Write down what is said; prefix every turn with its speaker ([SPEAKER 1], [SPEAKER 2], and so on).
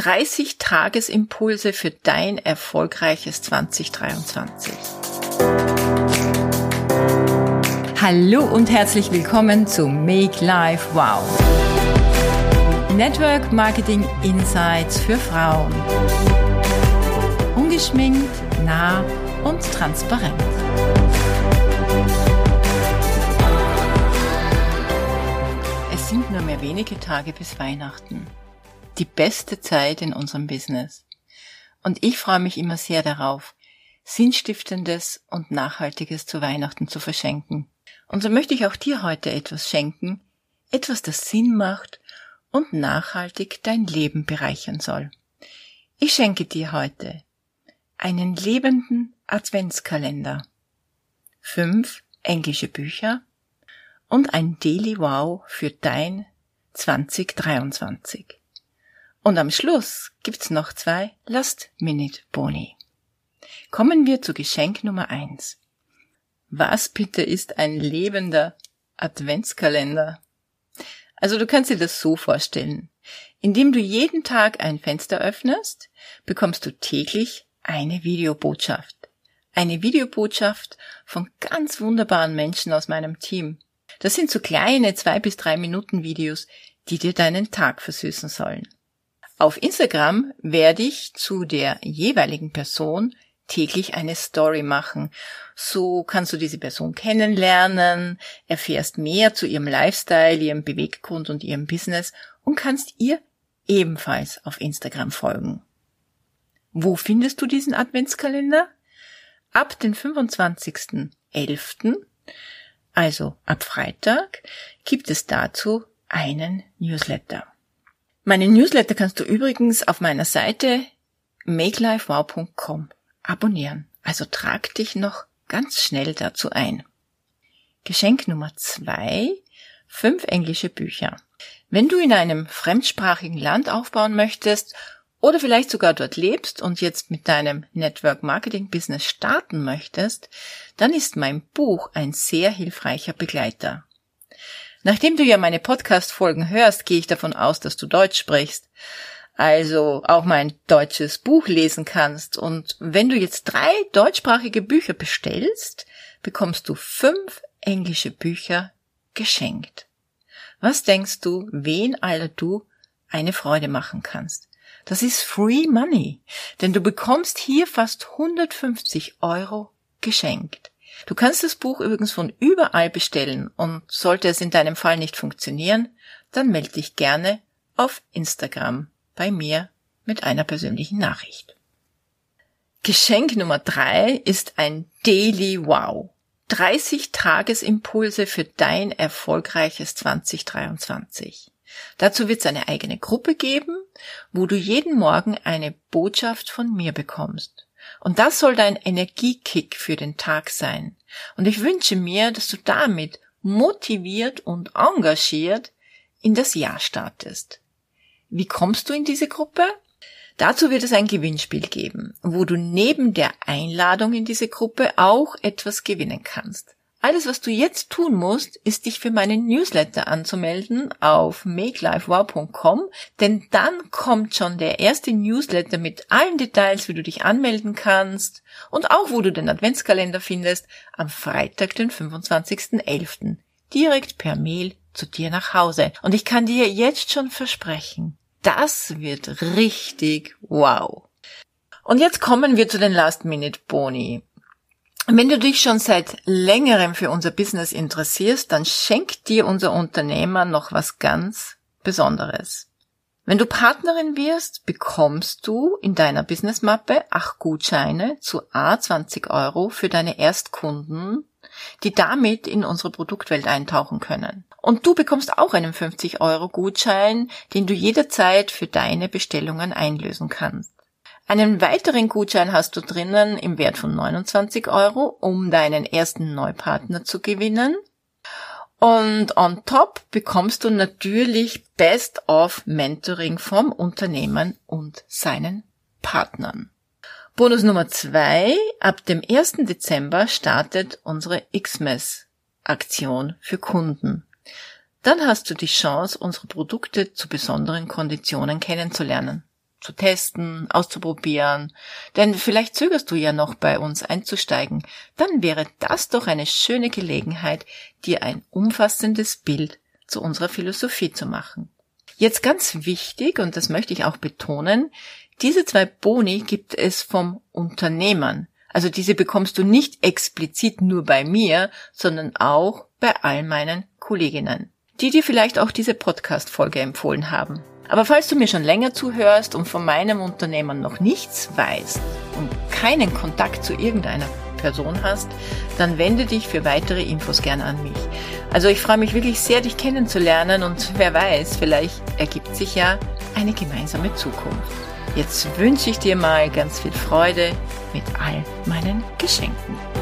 [SPEAKER 1] 30 Tagesimpulse für dein erfolgreiches 2023. Hallo und herzlich willkommen zu Make Life Wow. Network Marketing Insights für Frauen. Ungeschminkt, nah und transparent. Es sind nur mehr wenige Tage bis Weihnachten die beste Zeit in unserem Business. Und ich freue mich immer sehr darauf, Sinnstiftendes und Nachhaltiges zu Weihnachten zu verschenken. Und so möchte ich auch dir heute etwas schenken, etwas, das Sinn macht und nachhaltig dein Leben bereichern soll. Ich schenke dir heute einen lebenden Adventskalender, fünf englische Bücher und ein Daily Wow für dein 2023. Und am Schluss gibt's noch zwei Last-Minute-Boni. Kommen wir zu Geschenk Nummer eins. Was bitte ist ein lebender Adventskalender? Also du kannst dir das so vorstellen. Indem du jeden Tag ein Fenster öffnest, bekommst du täglich eine Videobotschaft. Eine Videobotschaft von ganz wunderbaren Menschen aus meinem Team. Das sind so kleine zwei bis drei Minuten Videos, die dir deinen Tag versüßen sollen. Auf Instagram werde ich zu der jeweiligen Person täglich eine Story machen. So kannst du diese Person kennenlernen, erfährst mehr zu ihrem Lifestyle, ihrem Beweggrund und ihrem Business und kannst ihr ebenfalls auf Instagram folgen. Wo findest du diesen Adventskalender? Ab den 25.11., also ab Freitag, gibt es dazu einen Newsletter. Meine Newsletter kannst du übrigens auf meiner Seite makelifewow.com abonnieren. Also trag dich noch ganz schnell dazu ein. Geschenk Nummer zwei, fünf englische Bücher. Wenn du in einem fremdsprachigen Land aufbauen möchtest oder vielleicht sogar dort lebst und jetzt mit deinem Network Marketing Business starten möchtest, dann ist mein Buch ein sehr hilfreicher Begleiter. Nachdem du ja meine Podcast-Folgen hörst, gehe ich davon aus, dass du Deutsch sprichst. Also auch mein deutsches Buch lesen kannst. Und wenn du jetzt drei deutschsprachige Bücher bestellst, bekommst du fünf englische Bücher geschenkt. Was denkst du, wen aller du eine Freude machen kannst? Das ist Free Money, denn du bekommst hier fast 150 Euro geschenkt. Du kannst das Buch übrigens von überall bestellen und sollte es in deinem Fall nicht funktionieren, dann melde dich gerne auf Instagram bei mir mit einer persönlichen Nachricht. Geschenk Nummer drei ist ein Daily Wow. 30 Tagesimpulse für dein erfolgreiches 2023. Dazu wird es eine eigene Gruppe geben, wo du jeden Morgen eine Botschaft von mir bekommst. Und das soll dein Energiekick für den Tag sein. Und ich wünsche mir, dass du damit motiviert und engagiert in das Jahr startest. Wie kommst du in diese Gruppe? Dazu wird es ein Gewinnspiel geben, wo du neben der Einladung in diese Gruppe auch etwas gewinnen kannst. Alles, was du jetzt tun musst, ist dich für meinen Newsletter anzumelden auf makelifewow.com, denn dann kommt schon der erste Newsletter mit allen Details, wie du dich anmelden kannst und auch wo du den Adventskalender findest, am Freitag, den 25.11. direkt per Mail zu dir nach Hause. Und ich kann dir jetzt schon versprechen, das wird richtig wow. Und jetzt kommen wir zu den Last-Minute-Boni. Wenn du dich schon seit längerem für unser Business interessierst, dann schenkt dir unser Unternehmer noch was ganz Besonderes. Wenn du Partnerin wirst, bekommst du in deiner Businessmappe acht Gutscheine zu A 20 Euro für deine Erstkunden, die damit in unsere Produktwelt eintauchen können. Und du bekommst auch einen 50 Euro Gutschein, den du jederzeit für deine Bestellungen einlösen kannst. Einen weiteren Gutschein hast du drinnen im Wert von 29 Euro, um deinen ersten Neupartner zu gewinnen. Und on top bekommst du natürlich Best of Mentoring vom Unternehmen und seinen Partnern. Bonus Nummer zwei. Ab dem 1. Dezember startet unsere Xmas Aktion für Kunden. Dann hast du die Chance, unsere Produkte zu besonderen Konditionen kennenzulernen. Zu testen, auszuprobieren. Denn vielleicht zögerst du ja noch bei uns einzusteigen. Dann wäre das doch eine schöne Gelegenheit, dir ein umfassendes Bild zu unserer Philosophie zu machen. Jetzt ganz wichtig, und das möchte ich auch betonen, diese zwei Boni gibt es vom Unternehmern. Also diese bekommst du nicht explizit nur bei mir, sondern auch bei all meinen Kolleginnen, die dir vielleicht auch diese Podcast-Folge empfohlen haben. Aber falls du mir schon länger zuhörst und von meinem Unternehmen noch nichts weißt und keinen Kontakt zu irgendeiner Person hast, dann wende dich für weitere Infos gern an mich. Also ich freue mich wirklich sehr, dich kennenzulernen und wer weiß, vielleicht ergibt sich ja eine gemeinsame Zukunft. Jetzt wünsche ich dir mal ganz viel Freude mit all meinen Geschenken.